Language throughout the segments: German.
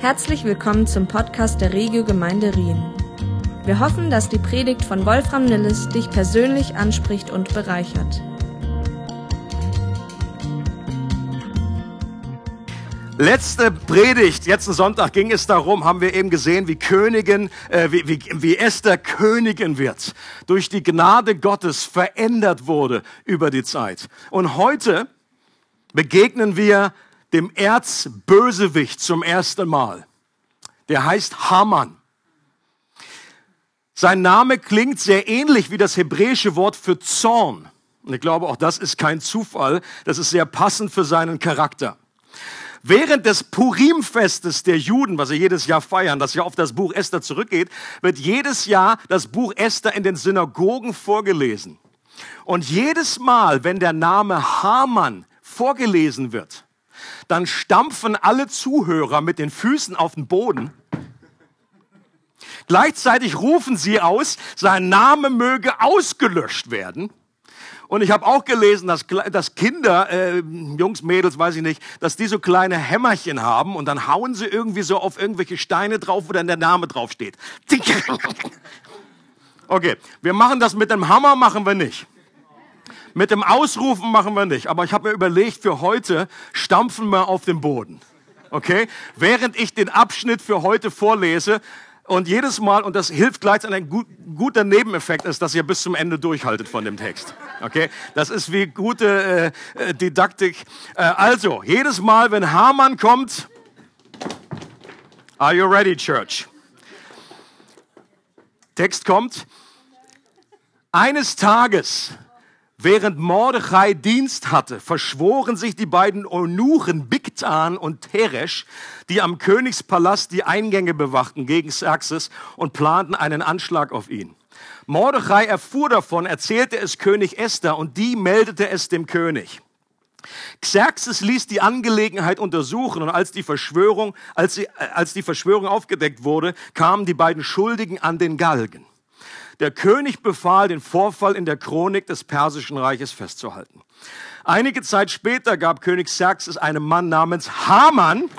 Herzlich willkommen zum Podcast der Regio Gemeinde Rien. Wir hoffen, dass die Predigt von Wolfram Nilles dich persönlich anspricht und bereichert. Letzte Predigt, letzten Sonntag ging es darum, haben wir eben gesehen, wie Königin, äh, wie, wie, wie Esther Königin wird, durch die Gnade Gottes verändert wurde über die Zeit. Und heute begegnen wir dem Erzbösewicht zum ersten Mal. Der heißt Haman. Sein Name klingt sehr ähnlich wie das hebräische Wort für Zorn. Und ich glaube, auch das ist kein Zufall. Das ist sehr passend für seinen Charakter. Während des Purimfestes der Juden, was sie jedes Jahr feiern, das ja auf das Buch Esther zurückgeht, wird jedes Jahr das Buch Esther in den Synagogen vorgelesen. Und jedes Mal, wenn der Name Haman vorgelesen wird, dann stampfen alle Zuhörer mit den Füßen auf den Boden. Gleichzeitig rufen sie aus, sein Name möge ausgelöscht werden. Und ich habe auch gelesen, dass, dass Kinder, äh, Jungs, Mädels, weiß ich nicht, dass die so kleine Hämmerchen haben und dann hauen sie irgendwie so auf irgendwelche Steine drauf, wo dann der Name draufsteht. Okay, wir machen das mit dem Hammer, machen wir nicht. Mit dem Ausrufen machen wir nicht. Aber ich habe mir überlegt, für heute stampfen wir auf den Boden. Okay? Während ich den Abschnitt für heute vorlese, und jedes Mal, und das hilft gleichzeitig, ein gut, guter Nebeneffekt ist, dass ihr bis zum Ende durchhaltet von dem Text. Okay? Das ist wie gute äh, äh, Didaktik. Äh, also, jedes Mal, wenn Hamann kommt, are you ready, Church? Text kommt. Eines Tages Während Mordechai Dienst hatte, verschworen sich die beiden Eunuchen Bigtan und Teresh, die am Königspalast die Eingänge bewachten gegen Xerxes und planten einen Anschlag auf ihn. Mordechai erfuhr davon, erzählte es König Esther und die meldete es dem König. Xerxes ließ die Angelegenheit untersuchen und als die Verschwörung, als, sie, als die Verschwörung aufgedeckt wurde, kamen die beiden Schuldigen an den Galgen. Der König befahl, den Vorfall in der Chronik des Persischen Reiches festzuhalten. Einige Zeit später gab König Xerxes einem Mann namens Haman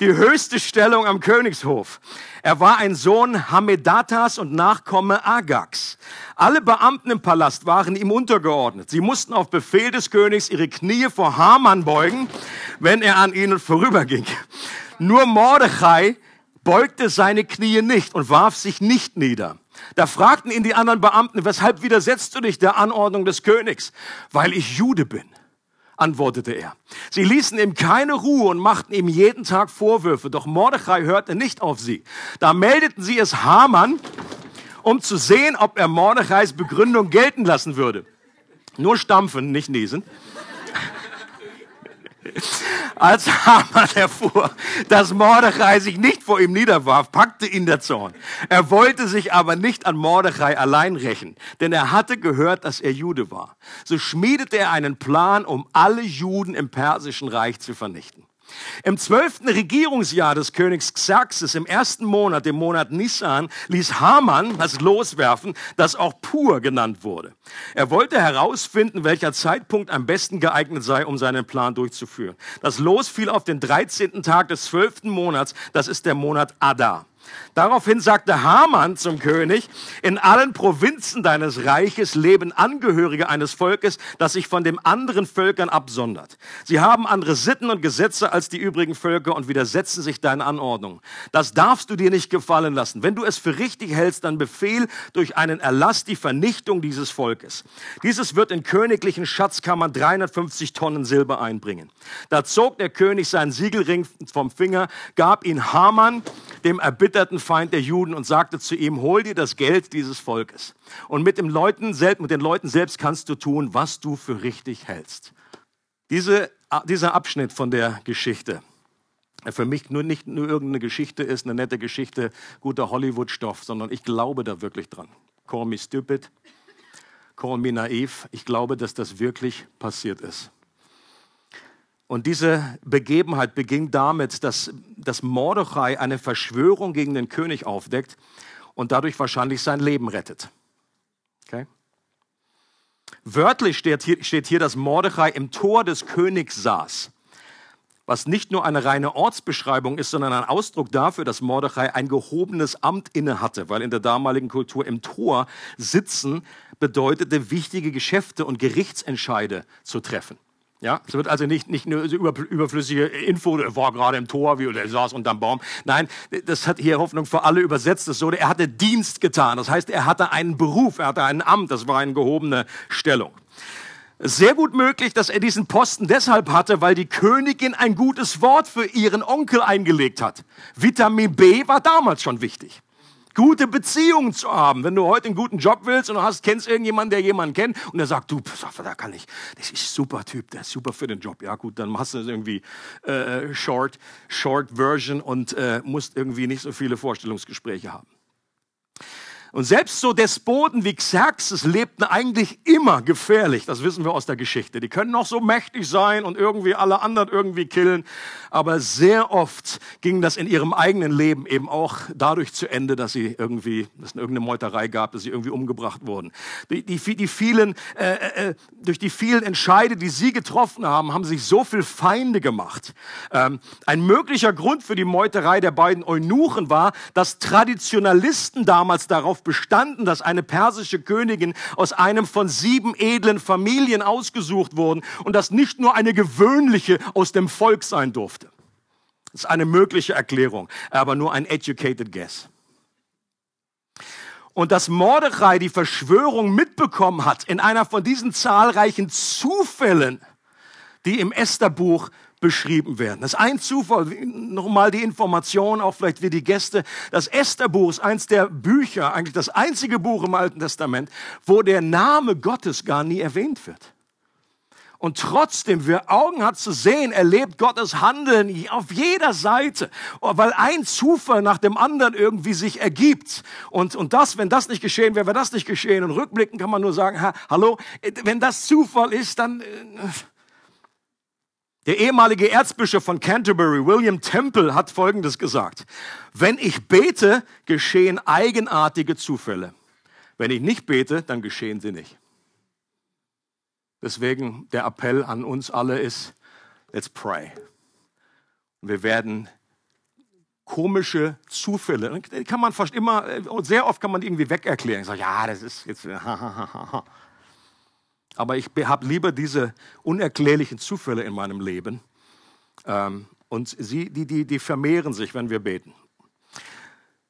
die höchste Stellung am Königshof. Er war ein Sohn Hamedatas und Nachkomme Agags. Alle Beamten im Palast waren ihm untergeordnet. Sie mussten auf Befehl des Königs ihre Knie vor Haman beugen, wenn er an ihnen vorüberging. Nur Mordechai beugte seine Knie nicht und warf sich nicht nieder. Da fragten ihn die anderen Beamten, weshalb widersetzt du dich der Anordnung des Königs? Weil ich Jude bin, antwortete er. Sie ließen ihm keine Ruhe und machten ihm jeden Tag Vorwürfe, doch Mordechai hörte nicht auf sie. Da meldeten sie es Haman, um zu sehen, ob er Mordechais Begründung gelten lassen würde. Nur stampfen, nicht niesen. Als Haman erfuhr, dass Mordechai sich nicht vor ihm niederwarf, packte ihn der Zorn. Er wollte sich aber nicht an Mordechai allein rächen, denn er hatte gehört, dass er Jude war. So schmiedete er einen Plan, um alle Juden im Persischen Reich zu vernichten. Im zwölften Regierungsjahr des Königs Xerxes, im ersten Monat, dem Monat Nisan, ließ Haman das loswerfen, das auch Pur genannt wurde. Er wollte herausfinden, welcher Zeitpunkt am besten geeignet sei, um seinen Plan durchzuführen. Das Los fiel auf den 13. Tag des zwölften Monats, das ist der Monat Adar. Daraufhin sagte Haman zum König, in allen Provinzen deines Reiches leben Angehörige eines Volkes, das sich von den anderen Völkern absondert. Sie haben andere Sitten und Gesetze als die übrigen Völker und widersetzen sich deinen Anordnungen. Das darfst du dir nicht gefallen lassen. Wenn du es für richtig hältst, dann befehl durch einen Erlass die Vernichtung dieses Volkes. Dieses wird in königlichen Schatzkammern 350 Tonnen Silber einbringen. Da zog der König seinen Siegelring vom Finger, gab ihn Haman, dem erbitterten Feind der Juden und sagte zu ihm, hol dir das Geld dieses Volkes. Und mit, dem Leuten, mit den Leuten selbst kannst du tun, was du für richtig hältst. Diese, dieser Abschnitt von der Geschichte, der für mich nur nicht nur irgendeine Geschichte ist, eine nette Geschichte, guter Hollywood-Stoff, sondern ich glaube da wirklich dran. Call me stupid, call me naiv. Ich glaube, dass das wirklich passiert ist. Und diese Begebenheit beging damit, dass, dass Mordechai eine Verschwörung gegen den König aufdeckt und dadurch wahrscheinlich sein Leben rettet. Okay? Wörtlich steht hier, steht hier, dass Mordechai im Tor des Königs saß. was nicht nur eine reine Ortsbeschreibung ist, sondern ein Ausdruck dafür, dass Mordechai ein gehobenes Amt innehatte, weil in der damaligen Kultur im Tor sitzen bedeutete, wichtige Geschäfte und Gerichtsentscheide zu treffen. Ja, es wird also nicht, nicht nur überflüssige Info, er war gerade im Tor, wie oder er saß unterm Baum. Nein, das hat hier Hoffnung für alle übersetzt. Das so, er hatte Dienst getan. Das heißt, er hatte einen Beruf, er hatte ein Amt. Das war eine gehobene Stellung. Sehr gut möglich, dass er diesen Posten deshalb hatte, weil die Königin ein gutes Wort für ihren Onkel eingelegt hat. Vitamin B war damals schon wichtig gute Beziehungen zu haben. Wenn du heute einen guten Job willst und du hast, kennst irgendjemanden, der jemanden kennt und der sagt, du, da kann ich, das ist super Typ, der ist super für den Job. Ja gut, dann machst du das irgendwie äh, Short, Short Version und äh, musst irgendwie nicht so viele Vorstellungsgespräche haben. Und selbst so Despoten wie Xerxes lebten eigentlich immer gefährlich. Das wissen wir aus der Geschichte. Die können noch so mächtig sein und irgendwie alle anderen irgendwie killen. Aber sehr oft ging das in ihrem eigenen Leben eben auch dadurch zu Ende, dass sie irgendwie, dass es irgendeine Meuterei gab, dass sie irgendwie umgebracht wurden. Die, die, die vielen, äh, äh, durch die vielen Entscheide, die sie getroffen haben, haben sich so viel Feinde gemacht. Ähm, ein möglicher Grund für die Meuterei der beiden Eunuchen war, dass Traditionalisten damals darauf bestanden, dass eine persische Königin aus einem von sieben edlen Familien ausgesucht wurden und dass nicht nur eine gewöhnliche aus dem Volk sein durfte. Das ist eine mögliche Erklärung, aber nur ein educated guess. Und dass Mordechai die Verschwörung mitbekommen hat in einer von diesen zahlreichen Zufällen, die im Estherbuch beschrieben werden. Das ist ein Zufall, nochmal die Information, auch vielleicht wie die Gäste. Das Estherbuch ist eins der Bücher, eigentlich das einzige Buch im Alten Testament, wo der Name Gottes gar nie erwähnt wird. Und trotzdem, wer Augen hat zu sehen, erlebt Gottes Handeln auf jeder Seite, weil ein Zufall nach dem anderen irgendwie sich ergibt. Und, und das, wenn das nicht geschehen wäre, wäre das nicht geschehen. Und rückblickend kann man nur sagen, ha, hallo, wenn das Zufall ist, dann... Äh, der ehemalige Erzbischof von Canterbury, William Temple, hat Folgendes gesagt. Wenn ich bete, geschehen eigenartige Zufälle. Wenn ich nicht bete, dann geschehen sie nicht. Deswegen der Appell an uns alle ist, let's pray. wir werden komische Zufälle, kann man fast immer, sehr oft kann man irgendwie wegerklären. Ich sage, ja, das ist jetzt, Aber ich habe lieber diese unerklärlichen Zufälle in meinem Leben. Ähm, und sie, die, die, die vermehren sich, wenn wir beten.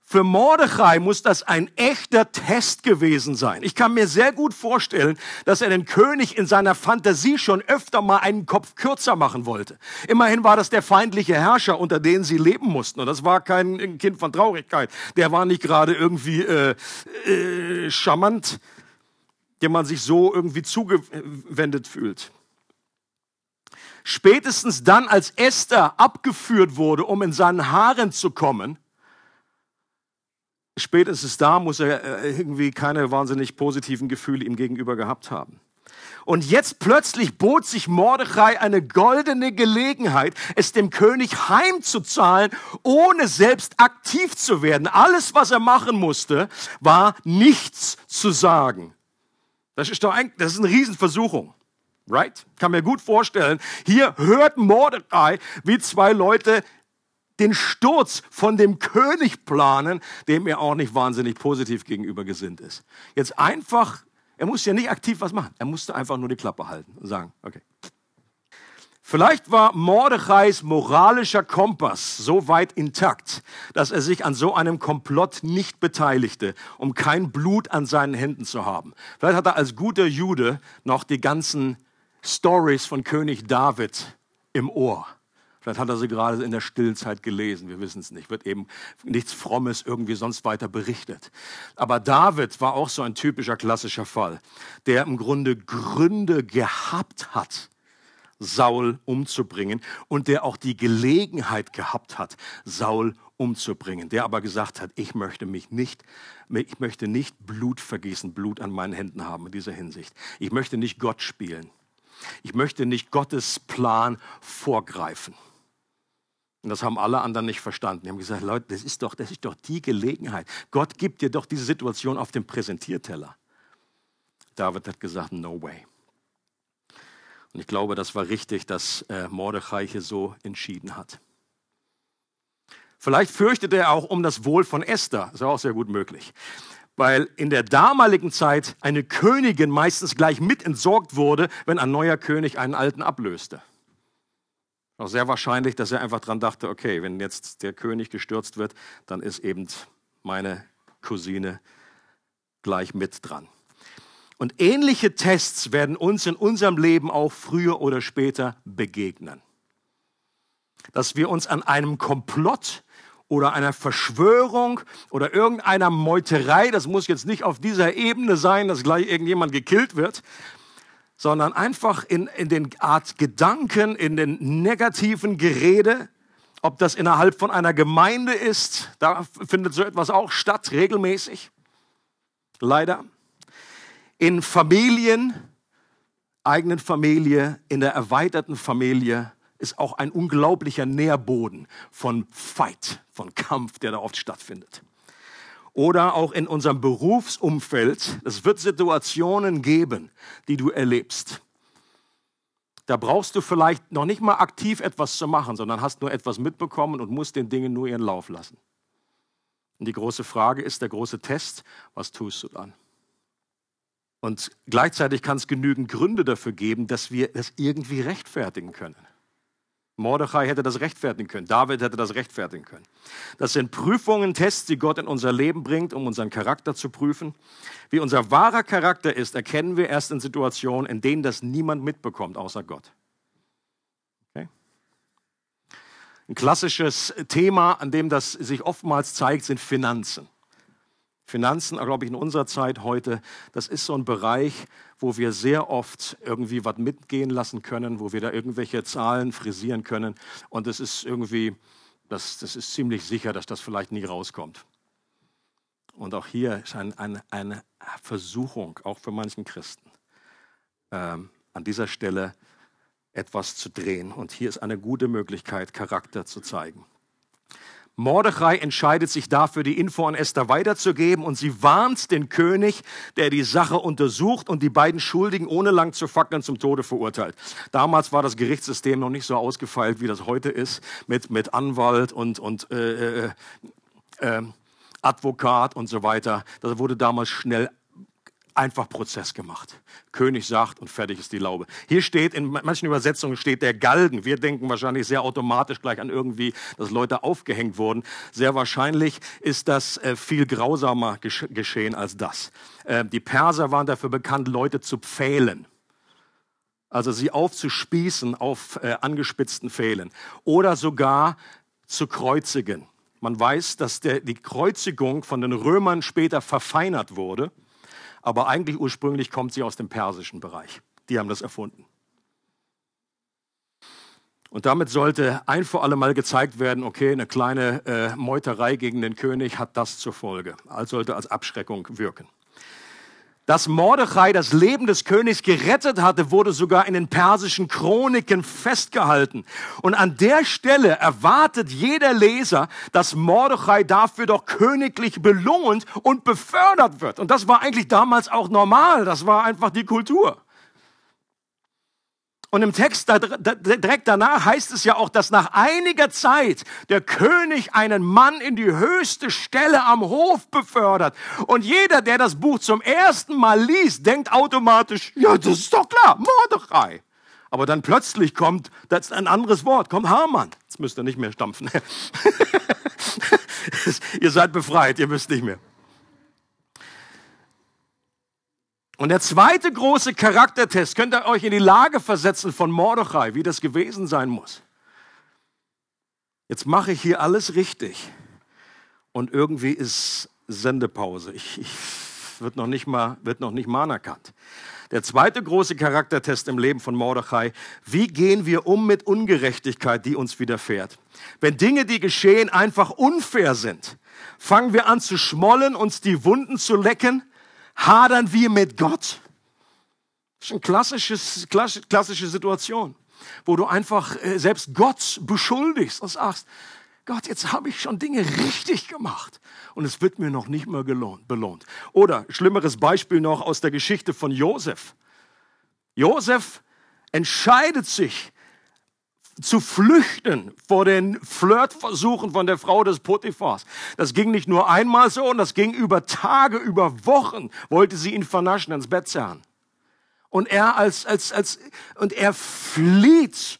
Für Mordechai muss das ein echter Test gewesen sein. Ich kann mir sehr gut vorstellen, dass er den König in seiner Fantasie schon öfter mal einen Kopf kürzer machen wollte. Immerhin war das der feindliche Herrscher, unter denen sie leben mussten. Und das war kein Kind von Traurigkeit. Der war nicht gerade irgendwie äh, äh, charmant dem man sich so irgendwie zugewendet fühlt. Spätestens dann, als Esther abgeführt wurde, um in seinen Haaren zu kommen, spätestens da muss er äh, irgendwie keine wahnsinnig positiven Gefühle ihm gegenüber gehabt haben. Und jetzt plötzlich bot sich Mordechai eine goldene Gelegenheit, es dem König heimzuzahlen, ohne selbst aktiv zu werden. Alles, was er machen musste, war nichts zu sagen. Das ist doch ein, das ist eine Riesenversuchung. Right? Kann mir gut vorstellen. Hier hört Mordecai, wie zwei Leute den Sturz von dem König planen, dem er auch nicht wahnsinnig positiv gegenüber gesinnt ist. Jetzt einfach, er muss ja nicht aktiv was machen. Er musste einfach nur die Klappe halten und sagen, okay. Vielleicht war Mordechais moralischer Kompass so weit intakt, dass er sich an so einem Komplott nicht beteiligte, um kein Blut an seinen Händen zu haben. Vielleicht hat er als guter Jude noch die ganzen Stories von König David im Ohr. Vielleicht hat er sie gerade in der stillen Zeit gelesen, wir wissen es nicht. Wird eben nichts Frommes irgendwie sonst weiter berichtet. Aber David war auch so ein typischer klassischer Fall, der im Grunde Gründe gehabt hat, Saul umzubringen und der auch die Gelegenheit gehabt hat, Saul umzubringen, der aber gesagt hat, ich möchte mich nicht, ich möchte nicht Blut vergießen, Blut an meinen Händen haben in dieser Hinsicht. Ich möchte nicht Gott spielen. Ich möchte nicht Gottes Plan vorgreifen. Und das haben alle anderen nicht verstanden. Die haben gesagt, Leute, das ist doch, das ist doch die Gelegenheit. Gott gibt dir doch diese Situation auf dem Präsentierteller. David hat gesagt, no way. Und ich glaube, das war richtig, dass äh, Mordechai hier so entschieden hat. Vielleicht fürchtete er auch um das Wohl von Esther. Ist auch sehr gut möglich. Weil in der damaligen Zeit eine Königin meistens gleich mit entsorgt wurde, wenn ein neuer König einen alten ablöste. Auch sehr wahrscheinlich, dass er einfach dran dachte, okay, wenn jetzt der König gestürzt wird, dann ist eben meine Cousine gleich mit dran. Und ähnliche Tests werden uns in unserem Leben auch früher oder später begegnen. Dass wir uns an einem Komplott oder einer Verschwörung oder irgendeiner Meuterei, das muss jetzt nicht auf dieser Ebene sein, dass gleich irgendjemand gekillt wird, sondern einfach in, in den Art Gedanken, in den negativen Gerede, ob das innerhalb von einer Gemeinde ist, da findet so etwas auch statt, regelmäßig, leider. In Familien, eigenen Familie, in der erweiterten Familie, ist auch ein unglaublicher Nährboden von Fight, von Kampf, der da oft stattfindet. Oder auch in unserem Berufsumfeld. Es wird Situationen geben, die du erlebst. Da brauchst du vielleicht noch nicht mal aktiv etwas zu machen, sondern hast nur etwas mitbekommen und musst den Dingen nur ihren Lauf lassen. Und die große Frage ist, der große Test, was tust du dann? Und gleichzeitig kann es genügend Gründe dafür geben, dass wir das irgendwie rechtfertigen können. Mordechai hätte das rechtfertigen können. David hätte das rechtfertigen können. Das sind Prüfungen, Tests, die Gott in unser Leben bringt, um unseren Charakter zu prüfen. Wie unser wahrer Charakter ist, erkennen wir erst in Situationen, in denen das niemand mitbekommt, außer Gott. Okay? Ein klassisches Thema, an dem das sich oftmals zeigt, sind Finanzen. Finanzen, glaube ich, in unserer Zeit heute, das ist so ein Bereich, wo wir sehr oft irgendwie was mitgehen lassen können, wo wir da irgendwelche Zahlen frisieren können. Und es ist irgendwie, das, das ist ziemlich sicher, dass das vielleicht nie rauskommt. Und auch hier ist ein, ein, eine Versuchung, auch für manchen Christen, ähm, an dieser Stelle etwas zu drehen. Und hier ist eine gute Möglichkeit, Charakter zu zeigen. Mordechai entscheidet sich dafür, die Info an Esther weiterzugeben und sie warnt den König, der die Sache untersucht und die beiden Schuldigen ohne lang zu fackeln zum Tode verurteilt. Damals war das Gerichtssystem noch nicht so ausgefeilt, wie das heute ist, mit, mit Anwalt und, und äh, äh, äh, Advokat und so weiter. Das wurde damals schnell einfach Prozess gemacht. König sagt und fertig ist die Laube. Hier steht, in manchen Übersetzungen steht der Galgen. Wir denken wahrscheinlich sehr automatisch gleich an irgendwie, dass Leute aufgehängt wurden. Sehr wahrscheinlich ist das äh, viel grausamer geschehen als das. Äh, die Perser waren dafür bekannt, Leute zu pfählen. Also sie aufzuspießen auf äh, angespitzten Pfählen. Oder sogar zu kreuzigen. Man weiß, dass der, die Kreuzigung von den Römern später verfeinert wurde aber eigentlich ursprünglich kommt sie aus dem persischen Bereich. Die haben das erfunden. Und damit sollte ein für alle Mal gezeigt werden, okay, eine kleine äh, Meuterei gegen den König hat das zur Folge. Also sollte als Abschreckung wirken. Dass Mordechai das Leben des Königs gerettet hatte, wurde sogar in den persischen Chroniken festgehalten. Und an der Stelle erwartet jeder Leser, dass Mordechai dafür doch königlich belohnt und befördert wird. Und das war eigentlich damals auch normal. Das war einfach die Kultur. Und im Text direkt danach heißt es ja auch, dass nach einiger Zeit der König einen Mann in die höchste Stelle am Hof befördert. Und jeder, der das Buch zum ersten Mal liest, denkt automatisch, ja, das ist doch klar, Mordechai. Aber dann plötzlich kommt, das ist ein anderes Wort, kommt Hamann. Jetzt müsst ihr nicht mehr stampfen. ihr seid befreit, ihr müsst nicht mehr. Und der zweite große Charaktertest, könnt ihr euch in die Lage versetzen von Mordechai, wie das gewesen sein muss. Jetzt mache ich hier alles richtig und irgendwie ist Sendepause. Ich, ich wird noch nicht mal, wird noch nicht mal anerkannt. Der zweite große Charaktertest im Leben von Mordechai, wie gehen wir um mit Ungerechtigkeit, die uns widerfährt? Wenn Dinge, die geschehen, einfach unfair sind, fangen wir an zu schmollen, uns die Wunden zu lecken, hadern wir mit Gott. Das ist eine klassisches, klassische Situation, wo du einfach äh, selbst Gott beschuldigst und sagst, Gott, jetzt habe ich schon Dinge richtig gemacht und es wird mir noch nicht mehr gelohnt, belohnt. Oder schlimmeres Beispiel noch aus der Geschichte von Josef. Josef entscheidet sich zu flüchten vor den Flirtversuchen von der Frau des Potiphars. Das ging nicht nur einmal so, und das ging über Tage, über Wochen, wollte sie ihn vernaschen, ins Bett zerren. Und er als, als, als, und er flieht.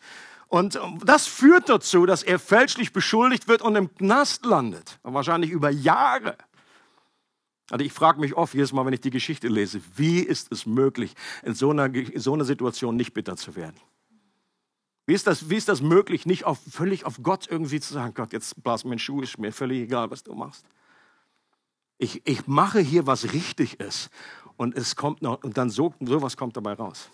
Und das führt dazu, dass er fälschlich beschuldigt wird und im Knast landet. wahrscheinlich über Jahre. Also ich frage mich oft jedes Mal, wenn ich die Geschichte lese, wie ist es möglich, in so einer, in so einer Situation nicht bitter zu werden? Wie ist, das, wie ist das möglich, nicht auf, völlig auf Gott irgendwie zu sagen, Gott, jetzt blas mein Schuh, ist mir völlig egal, was du machst. Ich, ich mache hier, was richtig ist. Und es kommt noch, und dann so, sowas kommt dabei raus.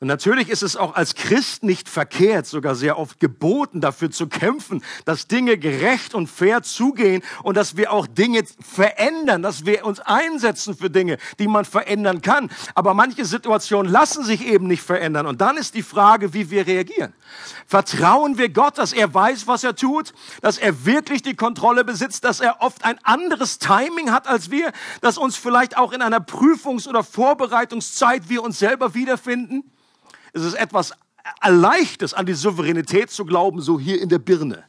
Und natürlich ist es auch als Christ nicht verkehrt, sogar sehr oft geboten, dafür zu kämpfen, dass Dinge gerecht und fair zugehen und dass wir auch Dinge verändern, dass wir uns einsetzen für Dinge, die man verändern kann. Aber manche Situationen lassen sich eben nicht verändern. Und dann ist die Frage, wie wir reagieren. Vertrauen wir Gott, dass er weiß, was er tut, dass er wirklich die Kontrolle besitzt, dass er oft ein anderes Timing hat als wir, dass uns vielleicht auch in einer Prüfungs- oder Vorbereitungszeit wir uns selber wiederfinden? Es ist etwas Leichtes, an die Souveränität zu glauben, so hier in der Birne.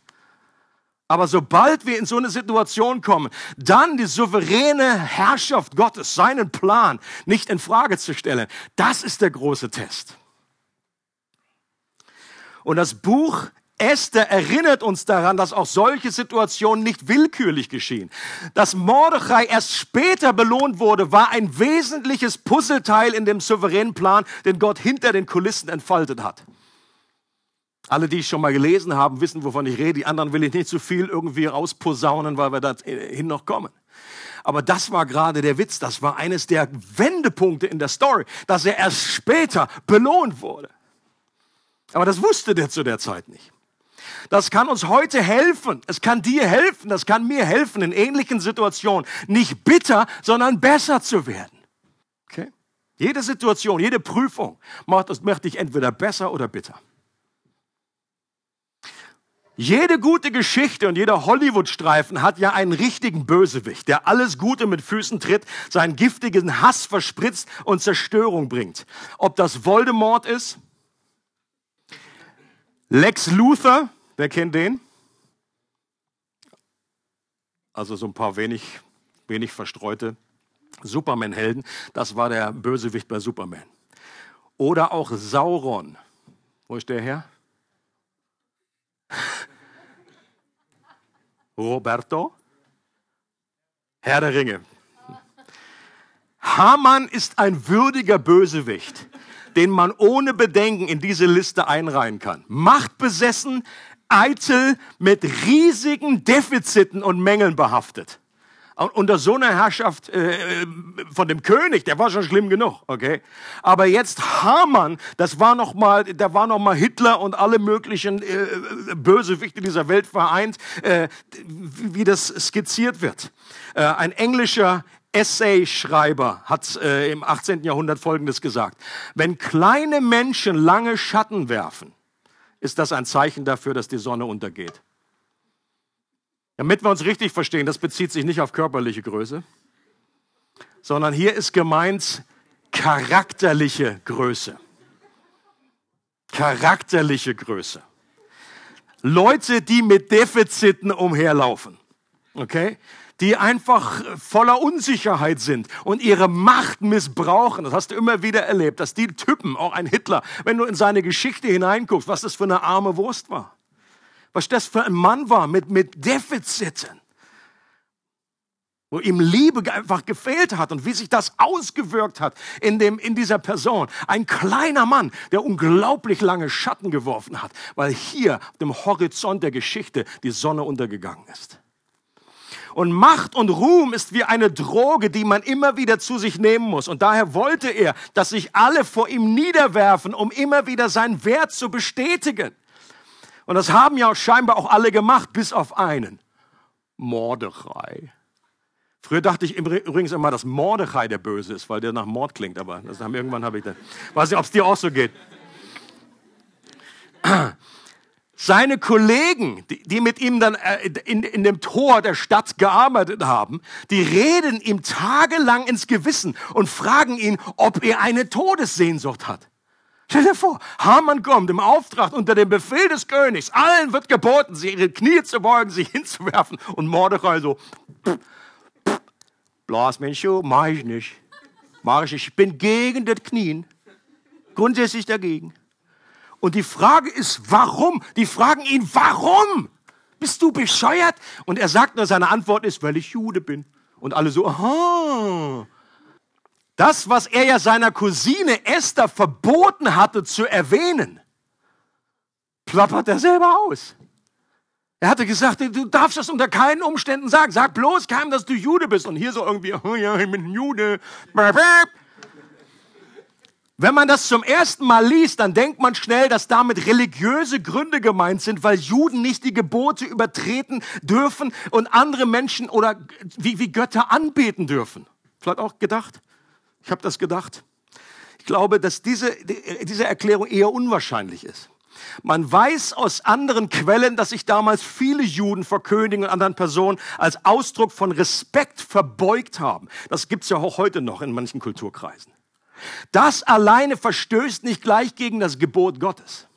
Aber sobald wir in so eine Situation kommen, dann die souveräne Herrschaft Gottes, seinen Plan nicht in Frage zu stellen, das ist der große Test. Und das Buch Esther erinnert uns daran, dass auch solche Situationen nicht willkürlich geschehen. Dass Mordechai erst später belohnt wurde, war ein wesentliches Puzzleteil in dem souveränen Plan, den Gott hinter den Kulissen entfaltet hat. Alle, die ich schon mal gelesen haben, wissen, wovon ich rede. Die anderen will ich nicht zu so viel irgendwie rausposaunen, weil wir dahin noch kommen. Aber das war gerade der Witz. Das war eines der Wendepunkte in der Story, dass er erst später belohnt wurde. Aber das wusste der zu der Zeit nicht. Das kann uns heute helfen. Es kann dir helfen. Das kann mir helfen, in ähnlichen Situationen nicht bitter, sondern besser zu werden. Okay? Jede Situation, jede Prüfung macht, macht dich entweder besser oder bitter. Jede gute Geschichte und jeder Hollywood-Streifen hat ja einen richtigen Bösewicht, der alles Gute mit Füßen tritt, seinen giftigen Hass verspritzt und Zerstörung bringt. Ob das Voldemort ist, Lex Luthor, Wer kennt den? Also so ein paar wenig, wenig verstreute Superman-Helden. Das war der Bösewicht bei Superman. Oder auch Sauron. Wo ist der her? Roberto? Herr der Ringe. Hamann ist ein würdiger Bösewicht, den man ohne Bedenken in diese Liste einreihen kann. Machtbesessen, eitel, mit riesigen Defiziten und Mängeln behaftet. Und unter so einer Herrschaft äh, von dem König, der war schon schlimm genug, okay? Aber jetzt Hamann, das war noch mal, da war noch mal Hitler und alle möglichen äh, Bösewichte dieser Welt vereint, äh, wie das skizziert wird. Äh, ein englischer Essay-Schreiber hat äh, im 18. Jahrhundert Folgendes gesagt: Wenn kleine Menschen lange Schatten werfen, ist das ein Zeichen dafür, dass die Sonne untergeht. Damit wir uns richtig verstehen, das bezieht sich nicht auf körperliche Größe, sondern hier ist gemeint charakterliche Größe. Charakterliche Größe. Leute, die mit Defiziten umherlaufen. Okay? Die einfach voller Unsicherheit sind und ihre Macht missbrauchen. Das hast du immer wieder erlebt, dass die Typen, auch ein Hitler, wenn du in seine Geschichte hineinguckst, was das für eine arme Wurst war. Was das für ein Mann war mit, mit Defiziten. Wo ihm Liebe einfach gefehlt hat und wie sich das ausgewirkt hat in, dem, in dieser Person. Ein kleiner Mann, der unglaublich lange Schatten geworfen hat, weil hier auf dem Horizont der Geschichte die Sonne untergegangen ist. Und Macht und Ruhm ist wie eine Droge, die man immer wieder zu sich nehmen muss. Und daher wollte er, dass sich alle vor ihm niederwerfen, um immer wieder seinen Wert zu bestätigen. Und das haben ja scheinbar auch alle gemacht, bis auf einen. Mordechai. Früher dachte ich übrigens immer, dass Mordechai der Böse ist, weil der nach Mord klingt, aber das haben, irgendwann habe ich das. Weiß nicht, ob es dir auch so geht. Seine Kollegen, die, die mit ihm dann äh, in, in dem Tor der Stadt gearbeitet haben, die reden ihm tagelang ins Gewissen und fragen ihn, ob er eine Todessehnsucht hat. Stell dir vor, Haman kommt im Auftrag unter dem Befehl des Königs. Allen wird geboten, sie ihre Knie zu beugen, sich hinzuwerfen. Und Mordechai so, blas mir Schuh, mach ich nicht. Mach ich nicht. Ich bin gegen das Knien. Grundsätzlich dagegen. Und die Frage ist, warum? Die fragen ihn, warum? Bist du bescheuert? Und er sagt nur, seine Antwort ist, weil ich Jude bin. Und alle so, aha. Das, was er ja seiner Cousine Esther verboten hatte zu erwähnen, plappert er selber aus. Er hatte gesagt, du darfst das unter keinen Umständen sagen. Sag bloß keinem, dass du Jude bist. Und hier so irgendwie, oh ja, ich bin Jude. Wenn man das zum ersten Mal liest, dann denkt man schnell, dass damit religiöse Gründe gemeint sind, weil Juden nicht die Gebote übertreten dürfen und andere Menschen oder wie, wie Götter anbeten dürfen. Vielleicht auch gedacht? Ich habe das gedacht. Ich glaube, dass diese, diese Erklärung eher unwahrscheinlich ist. Man weiß aus anderen Quellen, dass sich damals viele Juden vor Königen und anderen Personen als Ausdruck von Respekt verbeugt haben. Das gibt's ja auch heute noch in manchen Kulturkreisen. Das alleine verstößt nicht gleich gegen das Gebot Gottes.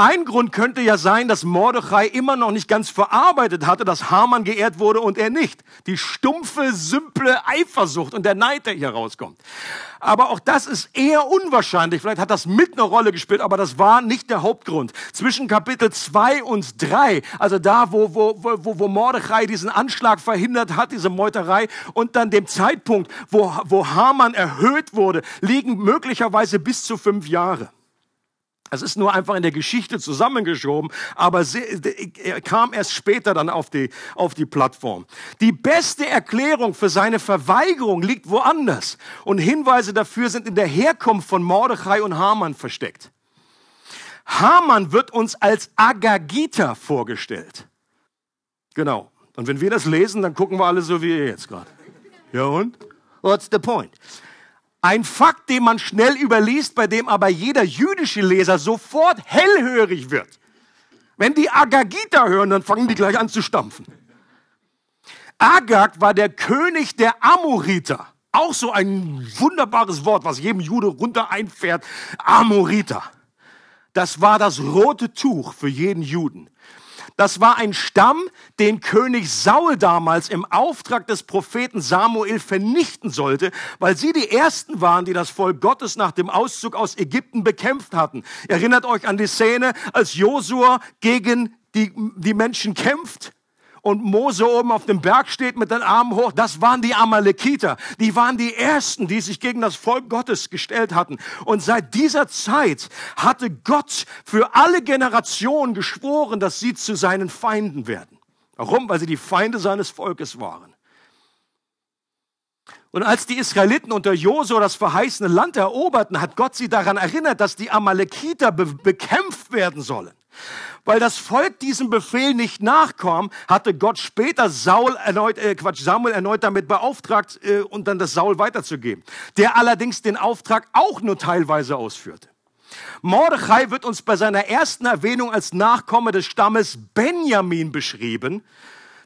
Ein Grund könnte ja sein, dass Mordechai immer noch nicht ganz verarbeitet hatte, dass Haman geehrt wurde und er nicht. Die stumpfe, simple Eifersucht und der Neid, der hier rauskommt. Aber auch das ist eher unwahrscheinlich. Vielleicht hat das mit eine Rolle gespielt, aber das war nicht der Hauptgrund. Zwischen Kapitel 2 und 3, also da, wo, wo, wo, wo Mordechai diesen Anschlag verhindert hat, diese Meuterei, und dann dem Zeitpunkt, wo, wo Haman erhöht wurde, liegen möglicherweise bis zu fünf Jahre. Es ist nur einfach in der Geschichte zusammengeschoben, aber er kam erst später dann auf die, auf die Plattform. Die beste Erklärung für seine Verweigerung liegt woanders und Hinweise dafür sind in der Herkunft von Mordechai und Haman versteckt. Haman wird uns als Agagita vorgestellt. Genau. Und wenn wir das lesen, dann gucken wir alle so wie ihr jetzt gerade. Ja und? What's the point? Ein Fakt, den man schnell überliest, bei dem aber jeder jüdische Leser sofort hellhörig wird. Wenn die Agagita hören, dann fangen die gleich an zu stampfen. Agag war der König der Amoriter. Auch so ein wunderbares Wort, was jedem Jude runter einfährt. Amoriter. Das war das rote Tuch für jeden Juden. Das war ein Stamm, den König Saul damals im Auftrag des Propheten Samuel vernichten sollte, weil sie die ersten waren, die das Volk Gottes nach dem Auszug aus Ägypten bekämpft hatten. Erinnert euch an die Szene, als Josua gegen die, die Menschen kämpft und Mose oben auf dem Berg steht mit den Armen hoch, das waren die Amalekiter. Die waren die Ersten, die sich gegen das Volk Gottes gestellt hatten. Und seit dieser Zeit hatte Gott für alle Generationen geschworen, dass sie zu seinen Feinden werden. Warum? Weil sie die Feinde seines Volkes waren. Und als die Israeliten unter Josua das verheißene Land eroberten, hat Gott sie daran erinnert, dass die Amalekiter be bekämpft werden sollen. Weil das Volk diesem Befehl nicht nachkam, hatte Gott später Saul erneut, äh, Quatsch, Samuel erneut damit beauftragt äh, und dann das Saul weiterzugeben. Der allerdings den Auftrag auch nur teilweise ausführte. Mordechai wird uns bei seiner ersten Erwähnung als Nachkomme des Stammes Benjamin beschrieben,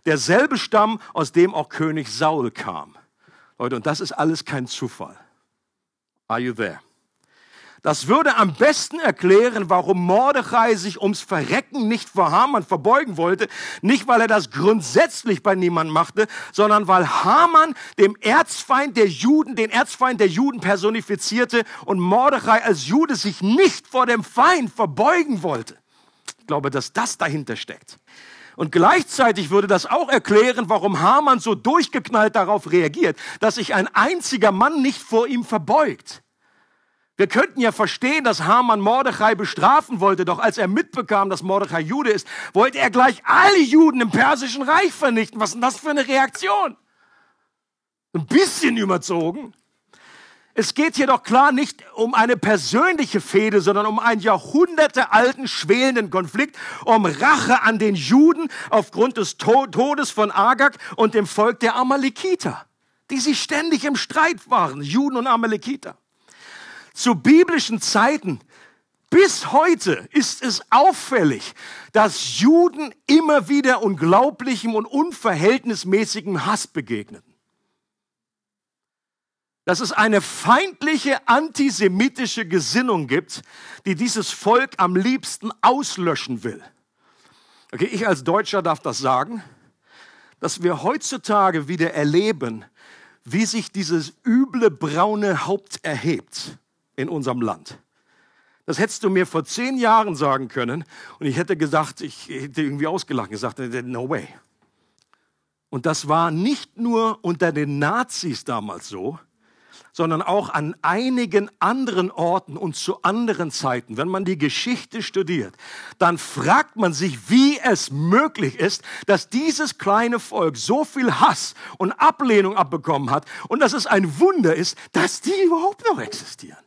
derselbe Stamm, aus dem auch König Saul kam. Leute, und das ist alles kein Zufall. Are you there? Das würde am besten erklären, warum Mordechai sich ums Verrecken nicht vor Haman verbeugen wollte. Nicht, weil er das grundsätzlich bei niemandem machte, sondern weil Haman dem Erzfeind der Juden, den Erzfeind der Juden personifizierte und Mordechai als Jude sich nicht vor dem Feind verbeugen wollte. Ich glaube, dass das dahinter steckt. Und gleichzeitig würde das auch erklären, warum Haman so durchgeknallt darauf reagiert, dass sich ein einziger Mann nicht vor ihm verbeugt. Wir könnten ja verstehen, dass Haman Mordechai bestrafen wollte, doch als er mitbekam, dass Mordechai Jude ist, wollte er gleich alle Juden im Persischen Reich vernichten. Was ist denn das für eine Reaktion? Ein bisschen überzogen. Es geht hier doch klar nicht um eine persönliche Fehde, sondern um einen jahrhundertealten, schwelenden Konflikt, um Rache an den Juden aufgrund des Todes von Agag und dem Volk der Amalekiter, die sich ständig im Streit waren, Juden und Amalekiter. Zu biblischen Zeiten Bis heute ist es auffällig, dass Juden immer wieder unglaublichem und unverhältnismäßigem Hass begegneten. Dass es eine feindliche antisemitische Gesinnung gibt, die dieses Volk am liebsten auslöschen will. Okay, ich als Deutscher darf das sagen, dass wir heutzutage wieder erleben, wie sich dieses üble braune Haupt erhebt in unserem Land. Das hättest du mir vor zehn Jahren sagen können und ich hätte gesagt, ich hätte irgendwie ausgelacht, gesagt, no way. Und das war nicht nur unter den Nazis damals so, sondern auch an einigen anderen Orten und zu anderen Zeiten. Wenn man die Geschichte studiert, dann fragt man sich, wie es möglich ist, dass dieses kleine Volk so viel Hass und Ablehnung abbekommen hat und dass es ein Wunder ist, dass die überhaupt noch existieren.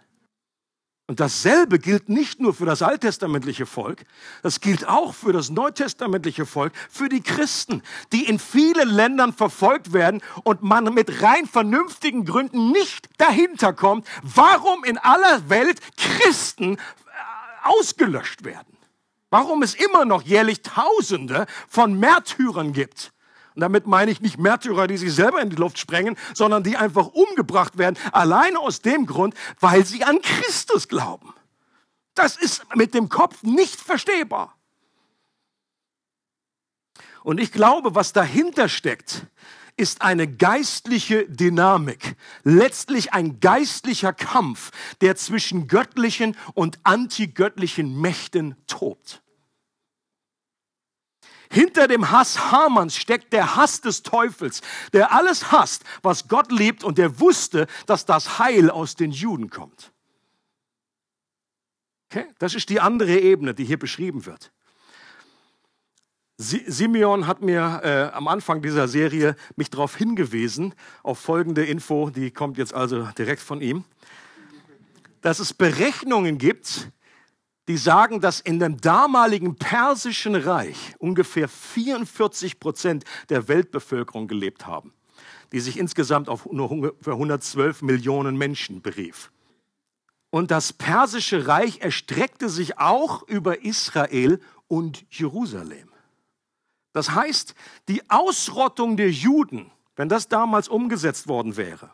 Und dasselbe gilt nicht nur für das alttestamentliche Volk, das gilt auch für das neutestamentliche Volk, für die Christen, die in vielen Ländern verfolgt werden und man mit rein vernünftigen Gründen nicht dahinter kommt, warum in aller Welt Christen äh, ausgelöscht werden. Warum es immer noch jährlich Tausende von Märtyrern gibt. Und damit meine ich nicht Märtyrer, die sich selber in die Luft sprengen, sondern die einfach umgebracht werden, alleine aus dem Grund, weil sie an Christus glauben. Das ist mit dem Kopf nicht verstehbar. Und ich glaube, was dahinter steckt, ist eine geistliche Dynamik, letztlich ein geistlicher Kampf, der zwischen göttlichen und antigöttlichen Mächten tobt. Hinter dem Hass Hamanns steckt der Hass des Teufels, der alles hasst, was Gott liebt und der wusste, dass das Heil aus den Juden kommt. Okay? Das ist die andere Ebene, die hier beschrieben wird. Simeon hat mir äh, am Anfang dieser Serie mich darauf hingewiesen, auf folgende Info, die kommt jetzt also direkt von ihm, dass es Berechnungen gibt, die sagen, dass in dem damaligen persischen Reich ungefähr 44 Prozent der Weltbevölkerung gelebt haben, die sich insgesamt auf nur ungefähr 112 Millionen Menschen berief. Und das persische Reich erstreckte sich auch über Israel und Jerusalem. Das heißt, die Ausrottung der Juden, wenn das damals umgesetzt worden wäre,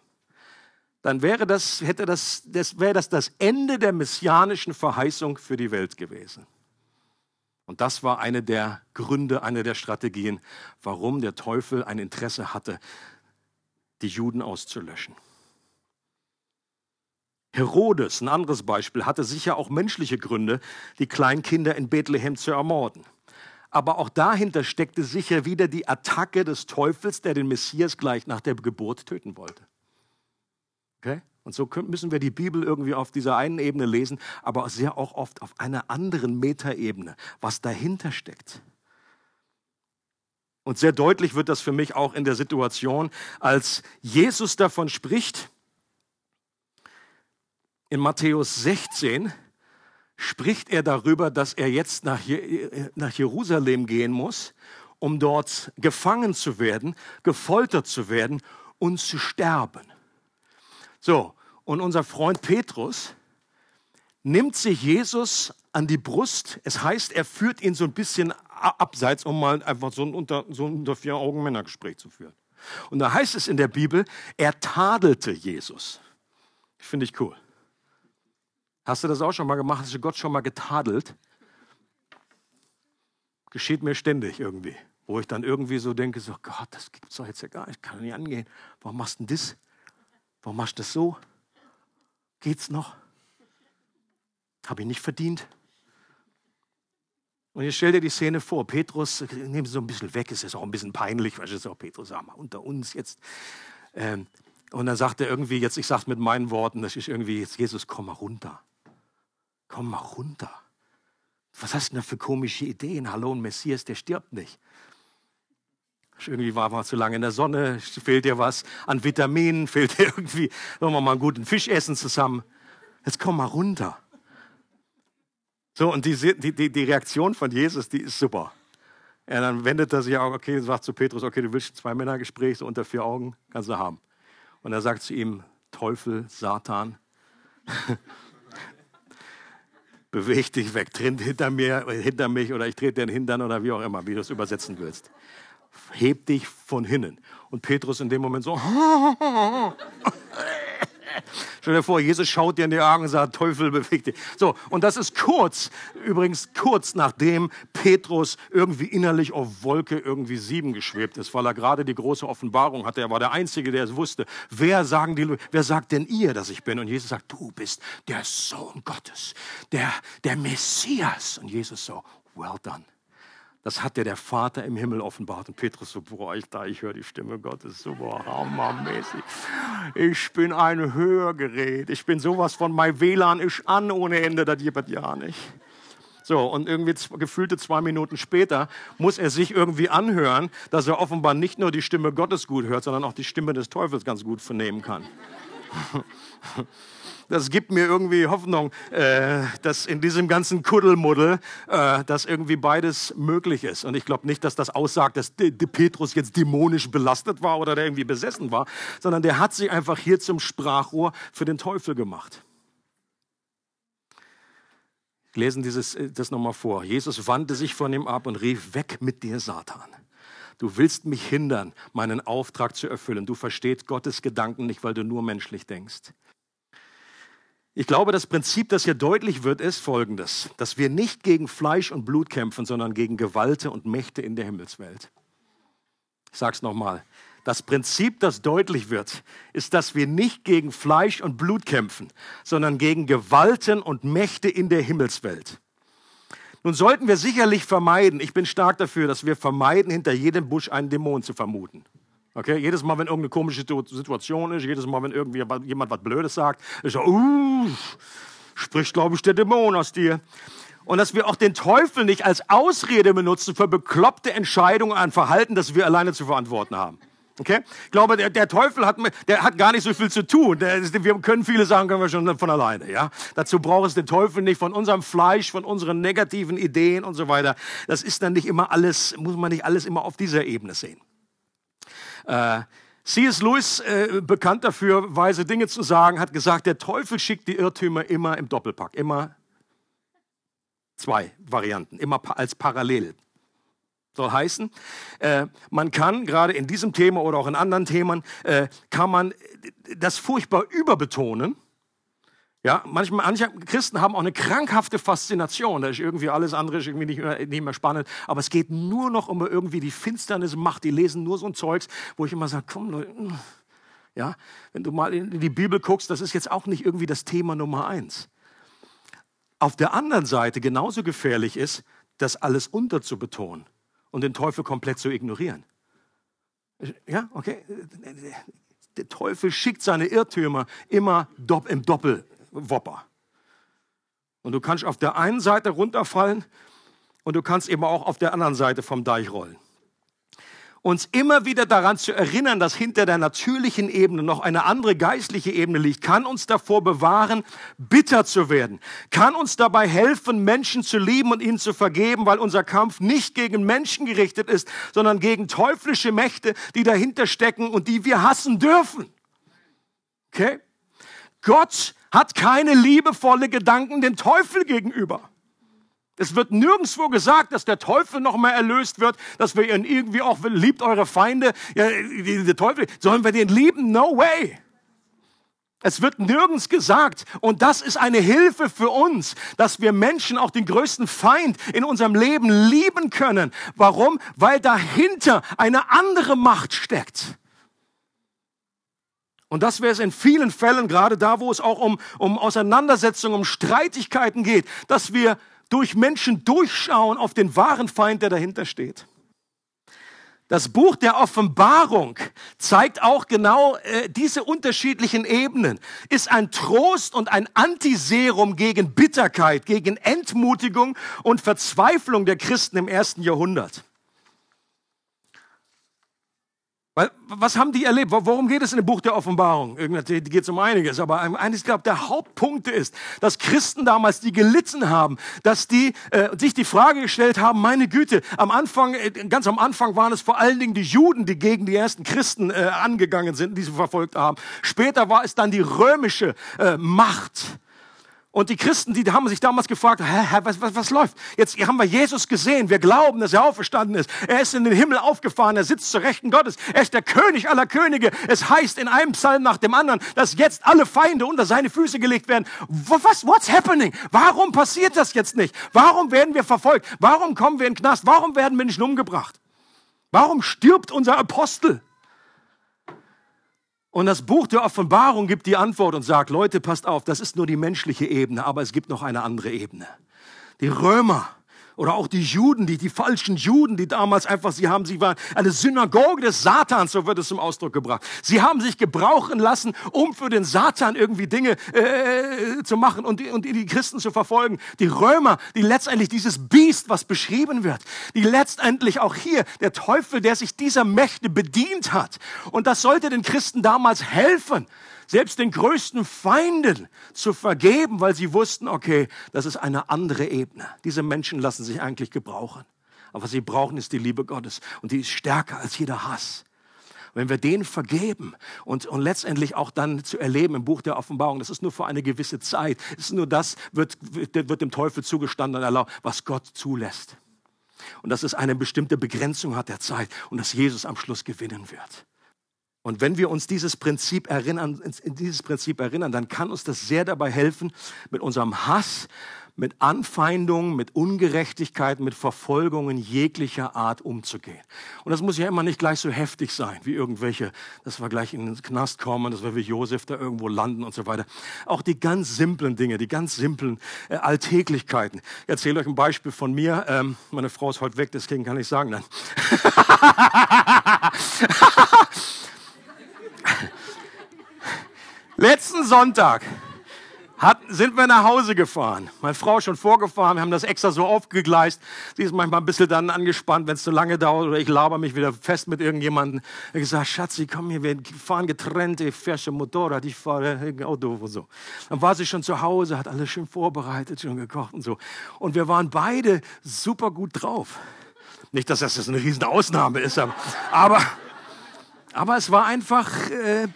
dann wäre das, hätte das, das, wäre das das Ende der messianischen Verheißung für die Welt gewesen. Und das war eine der Gründe, eine der Strategien, warum der Teufel ein Interesse hatte, die Juden auszulöschen. Herodes, ein anderes Beispiel, hatte sicher auch menschliche Gründe, die Kleinkinder in Bethlehem zu ermorden. Aber auch dahinter steckte sicher wieder die Attacke des Teufels, der den Messias gleich nach der Geburt töten wollte. Okay? Und so müssen wir die Bibel irgendwie auf dieser einen Ebene lesen, aber sehr auch oft auf einer anderen Metaebene, was dahinter steckt. Und sehr deutlich wird das für mich auch in der Situation, als Jesus davon spricht, in Matthäus 16 spricht er darüber, dass er jetzt nach, Jerusalem gehen muss, um dort gefangen zu werden, gefoltert zu werden und zu sterben. So, und unser Freund Petrus nimmt sich Jesus an die Brust. Es heißt, er führt ihn so ein bisschen abseits, um mal einfach so ein unter, so ein unter vier Augen Männergespräch zu führen. Und da heißt es in der Bibel, er tadelte Jesus. Finde ich cool. Hast du das auch schon mal gemacht? Hast du Gott schon mal getadelt? Geschieht mir ständig irgendwie. Wo ich dann irgendwie so denke, so Gott, das gibt's doch jetzt ja gar nicht, kann nicht angehen. Warum machst du denn das? Warum machst du das so? Geht's noch? Habe ich nicht verdient. Und jetzt stell dir die Szene vor, Petrus, nehmen Sie so ein bisschen weg, ist jetzt auch ein bisschen peinlich, weil es auch Petrus, sag mal, unter uns jetzt. Ähm, und dann sagt er irgendwie, jetzt, ich sage mit meinen Worten, das ist irgendwie, jetzt Jesus, komm mal runter. Komm mal runter. Was hast du denn da für komische Ideen? Hallo, ein Messias, der stirbt nicht. Irgendwie war man zu lange in der Sonne, fehlt dir was an Vitaminen, fehlt dir irgendwie, wollen wir mal einen guten Fisch essen zusammen. Jetzt komm mal runter. So, und die, die, die Reaktion von Jesus, die ist super. Ja, dann wendet er sich auch, okay, sagt zu Petrus, okay, du willst zwei Männergespräch, so unter vier Augen, kannst du haben. Und er sagt zu ihm, Teufel, Satan, beweg dich weg, tritt hinter mir, hinter mich oder ich trete den Hintern oder wie auch immer, wie du es übersetzen willst. Heb dich von hinnen. Und Petrus in dem Moment so, Stell dir vor, Jesus schaut dir in die Augen und sagt, Teufel bewegt dich. So, und das ist kurz, übrigens kurz nachdem Petrus irgendwie innerlich auf Wolke irgendwie sieben geschwebt ist, weil er gerade die große Offenbarung hatte. Er war der Einzige, der es wusste. Wer, sagen die, wer sagt denn ihr, dass ich bin? Und Jesus sagt, du bist der Sohn Gottes, der, der Messias. Und Jesus so, well done. Das hat dir der Vater im Himmel offenbart. Und Petrus so, boah, ich, da, ich höre die Stimme Gottes, so, boah, hammermäßig. Ich bin ein Hörgerät. Ich bin sowas von, mein WLAN ist an ohne Ende, das gibt ja nicht. So, und irgendwie gefühlte zwei Minuten später muss er sich irgendwie anhören, dass er offenbar nicht nur die Stimme Gottes gut hört, sondern auch die Stimme des Teufels ganz gut vernehmen kann. das gibt mir irgendwie Hoffnung, äh, dass in diesem ganzen Kuddelmuddel, äh, dass irgendwie beides möglich ist. Und ich glaube nicht, dass das aussagt, dass de, de Petrus jetzt dämonisch belastet war oder der irgendwie besessen war, sondern der hat sich einfach hier zum Sprachrohr für den Teufel gemacht. Lesen dieses, äh, das nochmal vor. Jesus wandte sich von ihm ab und rief, weg mit dir, Satan. Du willst mich hindern, meinen Auftrag zu erfüllen. Du verstehst Gottes Gedanken nicht, weil du nur menschlich denkst. Ich glaube, das Prinzip, das hier deutlich wird, ist folgendes, dass wir nicht gegen Fleisch und Blut kämpfen, sondern gegen Gewalte und Mächte in der Himmelswelt. Ich sage es nochmal. Das Prinzip, das deutlich wird, ist, dass wir nicht gegen Fleisch und Blut kämpfen, sondern gegen Gewalten und Mächte in der Himmelswelt. Nun sollten wir sicherlich vermeiden, ich bin stark dafür, dass wir vermeiden, hinter jedem Busch einen Dämon zu vermuten. Okay, jedes Mal, wenn irgendeine komische Situation ist, jedes Mal, wenn irgendwie jemand was Blödes sagt, ist so, uh, spricht, glaube ich, der Dämon aus dir. Und dass wir auch den Teufel nicht als Ausrede benutzen für bekloppte Entscheidungen an Verhalten, das wir alleine zu verantworten haben. Okay? Ich glaube, der, der Teufel hat, der hat gar nicht so viel zu tun. Der, wir können viele Sachen können wir schon von alleine. Ja? Dazu braucht es den Teufel nicht von unserem Fleisch, von unseren negativen Ideen und so weiter. Das ist dann nicht immer alles, muss man nicht alles immer auf dieser Ebene sehen. Äh, C.S. Lewis, äh, bekannt dafür, weise Dinge zu sagen, hat gesagt, der Teufel schickt die Irrtümer immer im Doppelpack, immer zwei Varianten, immer als parallel. Soll heißen, äh, man kann gerade in diesem Thema oder auch in anderen Themen, äh, kann man das furchtbar überbetonen ja, manchmal, manche Christen haben auch eine krankhafte Faszination. Da ist irgendwie alles andere ist irgendwie nicht mehr, nicht mehr spannend. Aber es geht nur noch um irgendwie die Finsternis Macht. Die lesen nur so ein Zeugs, wo ich immer sage, komm, Leute, ja, wenn du mal in die Bibel guckst, das ist jetzt auch nicht irgendwie das Thema Nummer eins. Auf der anderen Seite genauso gefährlich ist, das alles unterzubetonen und den Teufel komplett zu ignorieren. Ja, okay. Der Teufel schickt seine Irrtümer immer im Doppel Wopper. Und du kannst auf der einen Seite runterfallen und du kannst eben auch auf der anderen Seite vom Deich rollen. Uns immer wieder daran zu erinnern, dass hinter der natürlichen Ebene noch eine andere geistliche Ebene liegt, kann uns davor bewahren, bitter zu werden, kann uns dabei helfen, Menschen zu lieben und ihnen zu vergeben, weil unser Kampf nicht gegen Menschen gerichtet ist, sondern gegen teuflische Mächte, die dahinter stecken und die wir hassen dürfen. Okay? Gott hat keine liebevolle Gedanken dem Teufel gegenüber. Es wird nirgendwo gesagt, dass der Teufel noch mal erlöst wird, dass wir ihn irgendwie auch liebt eure Feinde, ja, der Teufel, sollen wir den lieben? No way. Es wird nirgends gesagt. Und das ist eine Hilfe für uns, dass wir Menschen auch den größten Feind in unserem Leben lieben können. Warum? Weil dahinter eine andere Macht steckt. Und das wäre es in vielen Fällen, gerade da, wo es auch um, um Auseinandersetzungen, um Streitigkeiten geht, dass wir durch Menschen durchschauen auf den wahren Feind, der dahinter steht. Das Buch der Offenbarung zeigt auch genau äh, diese unterschiedlichen Ebenen, ist ein Trost und ein Antiserum gegen Bitterkeit, gegen Entmutigung und Verzweiflung der Christen im ersten Jahrhundert. Weil, was haben die erlebt? Worum geht es in dem Buch der Offenbarung? Irgendwie geht es um einiges, aber eines, glaube, der Hauptpunkt ist, dass Christen damals, die gelitten haben, dass die äh, sich die Frage gestellt haben, meine Güte, am Anfang, äh, ganz am Anfang waren es vor allen Dingen die Juden, die gegen die ersten Christen äh, angegangen sind, die sie verfolgt haben. Später war es dann die römische äh, Macht. Und die Christen, die haben sich damals gefragt, hä, was, was, was läuft? Jetzt haben wir Jesus gesehen, wir glauben, dass er auferstanden ist. Er ist in den Himmel aufgefahren, er sitzt zur Rechten Gottes. Er ist der König aller Könige. Es heißt in einem Psalm nach dem anderen, dass jetzt alle Feinde unter seine Füße gelegt werden. Was, what's happening? Warum passiert das jetzt nicht? Warum werden wir verfolgt? Warum kommen wir in den Knast? Warum werden Menschen umgebracht? Warum stirbt unser Apostel? Und das Buch der Offenbarung gibt die Antwort und sagt, Leute, passt auf, das ist nur die menschliche Ebene, aber es gibt noch eine andere Ebene. Die Römer oder auch die Juden, die, die falschen Juden, die damals einfach, sie haben, sie waren eine Synagoge des Satans, so wird es zum Ausdruck gebracht. Sie haben sich gebrauchen lassen, um für den Satan irgendwie Dinge äh, zu machen und und die Christen zu verfolgen. Die Römer, die letztendlich dieses Biest, was beschrieben wird, die letztendlich auch hier der Teufel, der sich dieser Mächte bedient hat. Und das sollte den Christen damals helfen selbst den größten Feinden zu vergeben, weil sie wussten, okay, das ist eine andere Ebene. Diese Menschen lassen sich eigentlich gebrauchen. Aber was sie brauchen, ist die Liebe Gottes. Und die ist stärker als jeder Hass. Wenn wir denen vergeben und, und letztendlich auch dann zu erleben im Buch der Offenbarung, das ist nur für eine gewisse Zeit, ist nur das, wird, wird, wird dem Teufel zugestanden und erlaubt, was Gott zulässt. Und dass es eine bestimmte Begrenzung hat der Zeit und dass Jesus am Schluss gewinnen wird. Und wenn wir uns dieses Prinzip erinnern, in dieses Prinzip erinnern, dann kann uns das sehr dabei helfen, mit unserem Hass, mit Anfeindungen, mit Ungerechtigkeiten, mit Verfolgungen jeglicher Art umzugehen. Und das muss ja immer nicht gleich so heftig sein, wie irgendwelche, dass wir gleich in den Knast kommen, dass wir wie Josef da irgendwo landen und so weiter. Auch die ganz simplen Dinge, die ganz simplen äh, Alltäglichkeiten. Ich erzähle euch ein Beispiel von mir. Ähm, meine Frau ist heute weg, deswegen kann ich sagen dann. Letzten Sonntag hat, sind wir nach Hause gefahren. Meine Frau schon vorgefahren, wir haben das extra so aufgegleist. Sie ist manchmal ein bisschen dann angespannt, wenn es zu lange dauert oder ich laber mich wieder fest mit irgendjemandem. Ich gesagt, Schatzi, komm hier, wir fahren getrennt, ich schon Motorrad, ich fahre Auto und so. Dann war sie schon zu Hause, hat alles schön vorbereitet, schon gekocht und so. Und wir waren beide super gut drauf. Nicht, dass das eine riesen Ausnahme ist, aber, aber es war einfach äh,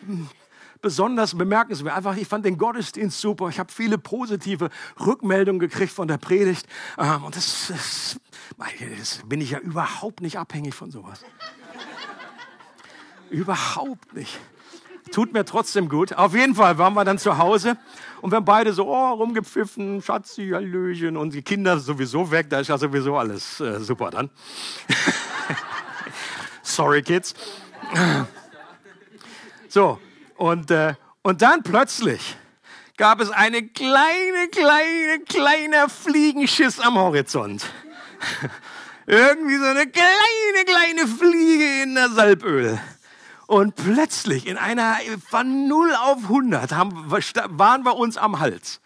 besonders bemerkenswert. Einfach, ich fand den Gottesdienst super. Ich habe viele positive Rückmeldungen gekriegt von der Predigt. Ähm, und das, das, das bin ich ja überhaupt nicht abhängig von sowas. überhaupt nicht. Tut mir trotzdem gut. Auf jeden Fall waren wir dann zu Hause und wir haben beide so oh, rumgepfiffen, Schatzi, Hallöchen und die Kinder sowieso weg. Da ist ja sowieso alles äh, super dann. Sorry, Kids. So, und, äh, und dann plötzlich gab es eine kleine, kleine, kleiner Fliegenschiss am Horizont. Irgendwie so eine kleine, kleine Fliege in der Salböl. Und plötzlich in einer von 0 auf 100 haben, waren wir uns am Hals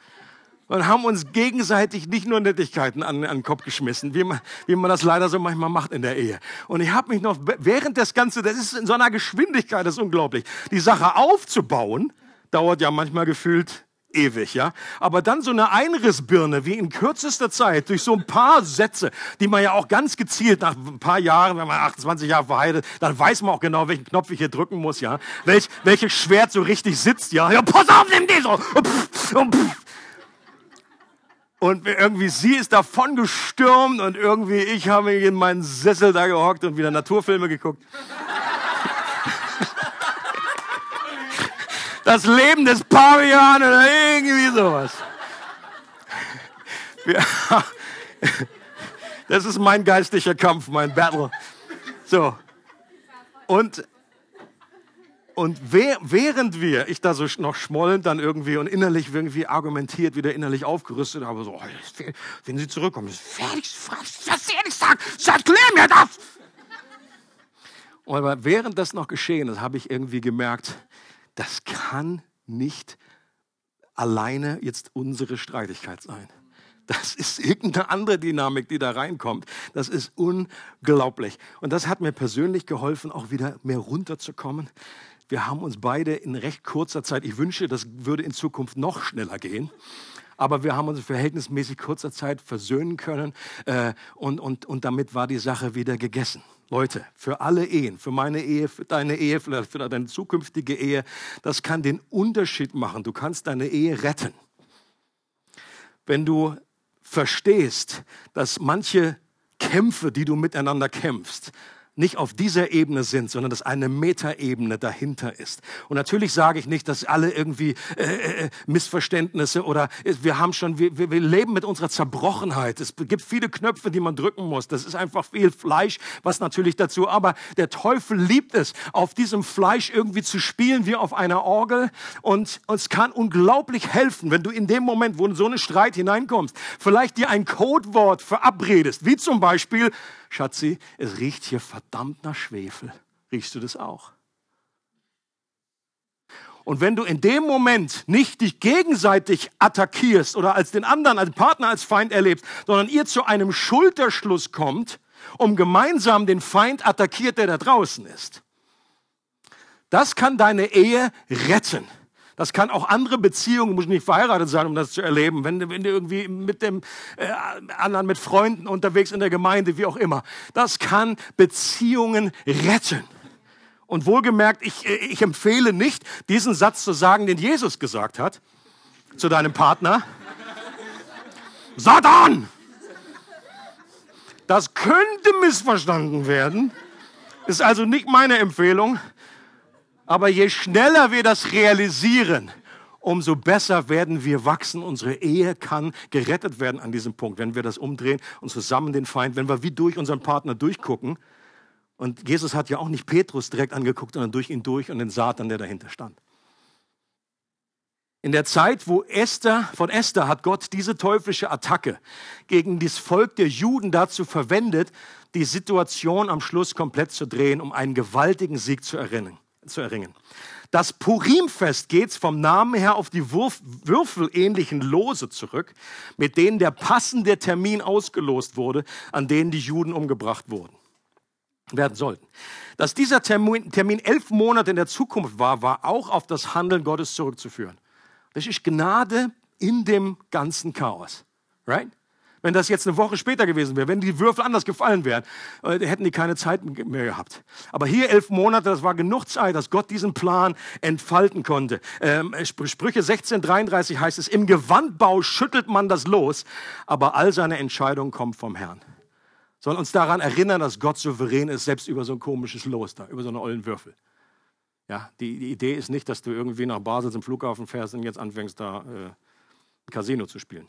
und haben uns gegenseitig nicht nur Nettigkeiten an, an den Kopf geschmissen, wie man, wie man das leider so manchmal macht in der Ehe. Und ich habe mich noch, während das Ganze, das ist in so einer Geschwindigkeit, das ist unglaublich, die Sache aufzubauen, dauert ja manchmal gefühlt ewig, ja. Aber dann so eine Einrissbirne, wie in kürzester Zeit, durch so ein paar Sätze, die man ja auch ganz gezielt nach ein paar Jahren, wenn man 28 Jahre verheiratet, dann weiß man auch genau, welchen Knopf ich hier drücken muss, ja. Welch, welches Schwert so richtig sitzt, ja. Ja, pass auf, nimm den so. Und pff, und pff. Und irgendwie sie ist davon gestürmt und irgendwie ich habe in meinen Sessel da gehockt und wieder Naturfilme geguckt. Das Leben des Pavian oder irgendwie sowas. Das ist mein geistlicher Kampf, mein Battle. So. Und und während wir, ich da so noch schmollend dann irgendwie und innerlich irgendwie argumentiert, wieder innerlich aufgerüstet habe, so, oh, wenn sie zurückkommen, ist fertig, was sie ehrlich sagen, erklär mir das! Und aber während das noch geschehen ist, habe ich irgendwie gemerkt, das kann nicht alleine jetzt unsere Streitigkeit sein. Das ist irgendeine andere Dynamik, die da reinkommt. Das ist unglaublich. Und das hat mir persönlich geholfen, auch wieder mehr runterzukommen, wir haben uns beide in recht kurzer Zeit, ich wünsche, das würde in Zukunft noch schneller gehen, aber wir haben uns in verhältnismäßig kurzer Zeit versöhnen können äh, und, und, und damit war die Sache wieder gegessen. Leute, für alle Ehen, für meine Ehe, für deine Ehe, für deine zukünftige Ehe, das kann den Unterschied machen. Du kannst deine Ehe retten. wenn du verstehst, dass manche Kämpfe, die du miteinander kämpfst, nicht auf dieser Ebene sind, sondern dass eine Metaebene dahinter ist. Und natürlich sage ich nicht, dass alle irgendwie äh, äh, Missverständnisse oder äh, wir haben schon, wir, wir leben mit unserer Zerbrochenheit. Es gibt viele Knöpfe, die man drücken muss. Das ist einfach viel Fleisch, was natürlich dazu. Aber der Teufel liebt es, auf diesem Fleisch irgendwie zu spielen wie auf einer Orgel. Und es kann unglaublich helfen, wenn du in dem Moment, wo in so einen Streit hineinkommst, vielleicht dir ein Codewort verabredest, wie zum Beispiel Schatzi, es riecht hier verdammt nach Schwefel. Riechst du das auch? Und wenn du in dem Moment nicht dich gegenseitig attackierst oder als den anderen, als Partner, als Feind erlebst, sondern ihr zu einem Schulterschluss kommt, um gemeinsam den Feind attackiert, der da draußen ist, das kann deine Ehe retten. Das kann auch andere Beziehungen, muss nicht verheiratet sein, um das zu erleben. Wenn, wenn du irgendwie mit dem äh, anderen, mit Freunden unterwegs in der Gemeinde, wie auch immer. Das kann Beziehungen retten. Und wohlgemerkt, ich, äh, ich empfehle nicht, diesen Satz zu sagen, den Jesus gesagt hat zu deinem Partner. Satan! Das könnte missverstanden werden. Ist also nicht meine Empfehlung. Aber je schneller wir das realisieren, umso besser werden wir wachsen. Unsere Ehe kann gerettet werden an diesem Punkt, wenn wir das umdrehen und zusammen den Feind, wenn wir wie durch unseren Partner durchgucken. Und Jesus hat ja auch nicht Petrus direkt angeguckt, sondern durch ihn durch und den Satan, der dahinter stand. In der Zeit, wo Esther, von Esther hat Gott diese teuflische Attacke gegen das Volk der Juden dazu verwendet, die Situation am Schluss komplett zu drehen, um einen gewaltigen Sieg zu erringen zu erringen. Das Purimfest geht vom Namen her auf die Wurf, würfelähnlichen Lose zurück, mit denen der passende Termin ausgelost wurde, an denen die Juden umgebracht wurden, werden sollten. Dass dieser Termin, Termin elf Monate in der Zukunft war, war auch auf das Handeln Gottes zurückzuführen. Das ist Gnade in dem ganzen Chaos. Right? Wenn das jetzt eine Woche später gewesen wäre, wenn die Würfel anders gefallen wären, äh, hätten die keine Zeit mehr gehabt. Aber hier elf Monate, das war genug Zeit, dass Gott diesen Plan entfalten konnte. Ähm, Sprüche 16,33 heißt es, im Gewandbau schüttelt man das los, aber all seine Entscheidungen kommen vom Herrn. Soll uns daran erinnern, dass Gott souverän ist, selbst über so ein komisches Los da, über so eine ollen Würfel. Ja, die, die Idee ist nicht, dass du irgendwie nach Basel zum Flughafen fährst und jetzt anfängst, da äh, Casino zu spielen.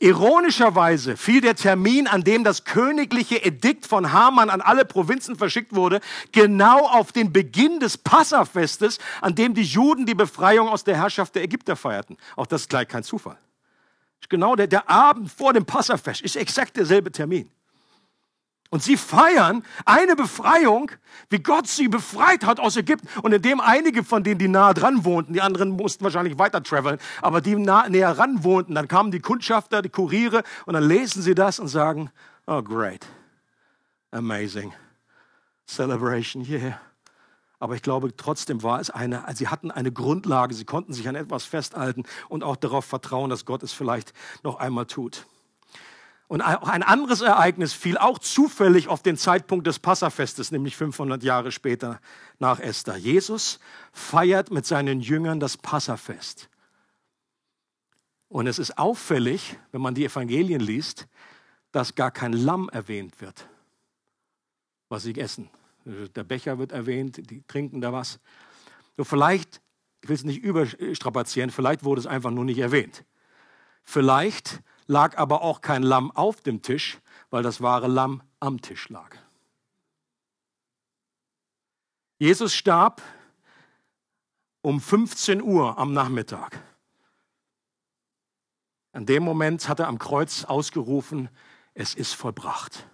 Ironischerweise fiel der Termin, an dem das königliche Edikt von Haman an alle Provinzen verschickt wurde, genau auf den Beginn des Passafestes, an dem die Juden die Befreiung aus der Herrschaft der Ägypter feierten. Auch das ist gleich kein Zufall. Genau der, der Abend vor dem Passafest ist exakt derselbe Termin. Und sie feiern eine Befreiung, wie Gott sie befreit hat aus Ägypten. Und indem einige von denen, die nahe dran wohnten, die anderen mussten wahrscheinlich weiter traveln, aber die nah, näher ran wohnten, dann kamen die Kundschafter, die Kuriere und dann lesen sie das und sagen, oh great, amazing, celebration, yeah. Aber ich glaube, trotzdem war es eine, sie hatten eine Grundlage, sie konnten sich an etwas festhalten und auch darauf vertrauen, dass Gott es vielleicht noch einmal tut. Und auch ein anderes Ereignis fiel auch zufällig auf den Zeitpunkt des Passafestes, nämlich 500 Jahre später nach Esther. Jesus feiert mit seinen Jüngern das Passafest. Und es ist auffällig, wenn man die Evangelien liest, dass gar kein Lamm erwähnt wird, was sie essen. Der Becher wird erwähnt, die trinken da was. Nur vielleicht, ich will es nicht überstrapazieren, vielleicht wurde es einfach nur nicht erwähnt. Vielleicht lag aber auch kein Lamm auf dem Tisch, weil das wahre Lamm am Tisch lag. Jesus starb um 15 Uhr am Nachmittag. An dem Moment hat er am Kreuz ausgerufen, es ist vollbracht.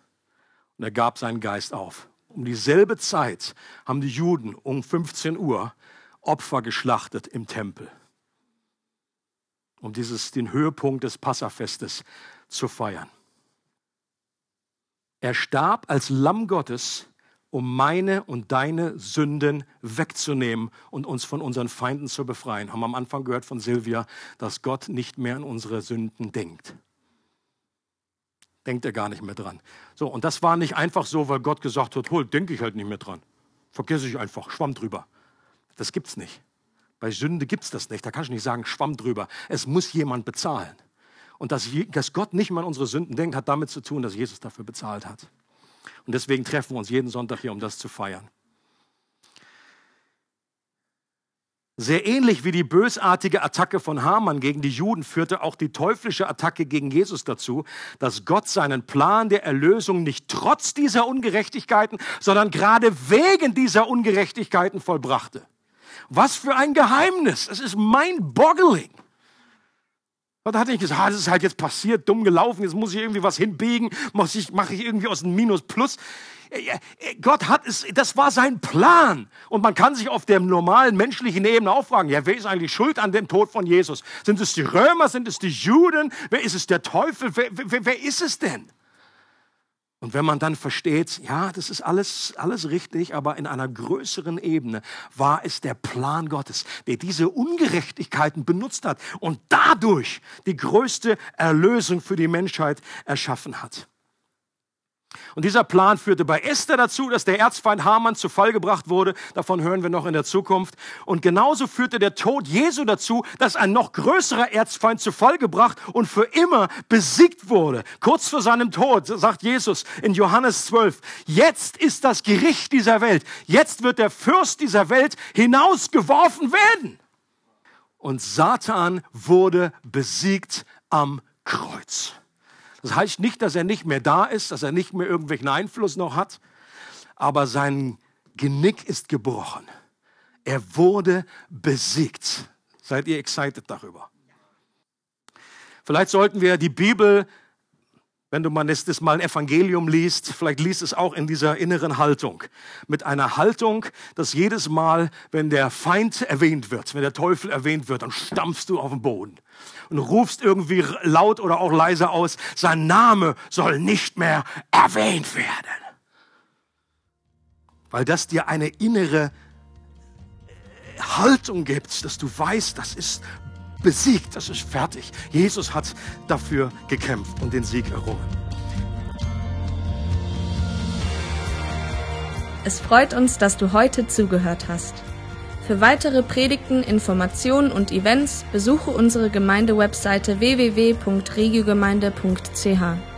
Und er gab seinen Geist auf. Um dieselbe Zeit haben die Juden um 15 Uhr Opfer geschlachtet im Tempel um dieses, den Höhepunkt des Passafestes zu feiern. Er starb als Lamm Gottes, um meine und deine Sünden wegzunehmen und uns von unseren Feinden zu befreien. Haben am Anfang gehört von Silvia, dass Gott nicht mehr an unsere Sünden denkt. Denkt er gar nicht mehr dran. So, und das war nicht einfach so, weil Gott gesagt hat, hol, denke ich halt nicht mehr dran. Vergesse ich einfach, schwamm drüber. Das gibt's nicht. Bei Sünde gibt es das nicht. Da kannst du nicht sagen, schwamm drüber. Es muss jemand bezahlen. Und dass, dass Gott nicht mal an unsere Sünden denkt, hat damit zu tun, dass Jesus dafür bezahlt hat. Und deswegen treffen wir uns jeden Sonntag hier, um das zu feiern. Sehr ähnlich wie die bösartige Attacke von Haman gegen die Juden führte auch die teuflische Attacke gegen Jesus dazu, dass Gott seinen Plan der Erlösung nicht trotz dieser Ungerechtigkeiten, sondern gerade wegen dieser Ungerechtigkeiten vollbrachte. Was für ein Geheimnis! Es ist mind-boggling. Da hatte ich gesagt, ah, das ist halt jetzt passiert, dumm gelaufen, jetzt muss ich irgendwie was hinbiegen, mache ich, mach ich irgendwie aus dem Minus Plus. Gott hat es, das war sein Plan. Und man kann sich auf der normalen menschlichen Ebene auch fragen, ja, wer ist eigentlich schuld an dem Tod von Jesus? Sind es die Römer, sind es die Juden? Wer ist es der Teufel? Wer, wer, wer ist es denn? Und wenn man dann versteht, ja, das ist alles, alles richtig, aber in einer größeren Ebene war es der Plan Gottes, der diese Ungerechtigkeiten benutzt hat und dadurch die größte Erlösung für die Menschheit erschaffen hat. Und dieser Plan führte bei Esther dazu, dass der Erzfeind Haman zu Fall gebracht wurde. Davon hören wir noch in der Zukunft. Und genauso führte der Tod Jesu dazu, dass ein noch größerer Erzfeind zu Fall gebracht und für immer besiegt wurde. Kurz vor seinem Tod sagt Jesus in Johannes 12, jetzt ist das Gericht dieser Welt. Jetzt wird der Fürst dieser Welt hinausgeworfen werden. Und Satan wurde besiegt am Kreuz. Das heißt nicht, dass er nicht mehr da ist, dass er nicht mehr irgendwelchen Einfluss noch hat, aber sein Genick ist gebrochen. Er wurde besiegt. Seid ihr excited darüber? Vielleicht sollten wir die Bibel, wenn du mal das mal ein Evangelium liest, vielleicht liest es auch in dieser inneren Haltung. Mit einer Haltung, dass jedes Mal, wenn der Feind erwähnt wird, wenn der Teufel erwähnt wird, dann stampfst du auf den Boden und rufst irgendwie laut oder auch leise aus, sein Name soll nicht mehr erwähnt werden. Weil das dir eine innere Haltung gibt, dass du weißt, das ist besiegt, das ist fertig. Jesus hat dafür gekämpft und den Sieg errungen. Es freut uns, dass du heute zugehört hast. Für weitere Predigten, Informationen und Events besuche unsere Gemeindewebseite www.regiogemeinde.ch.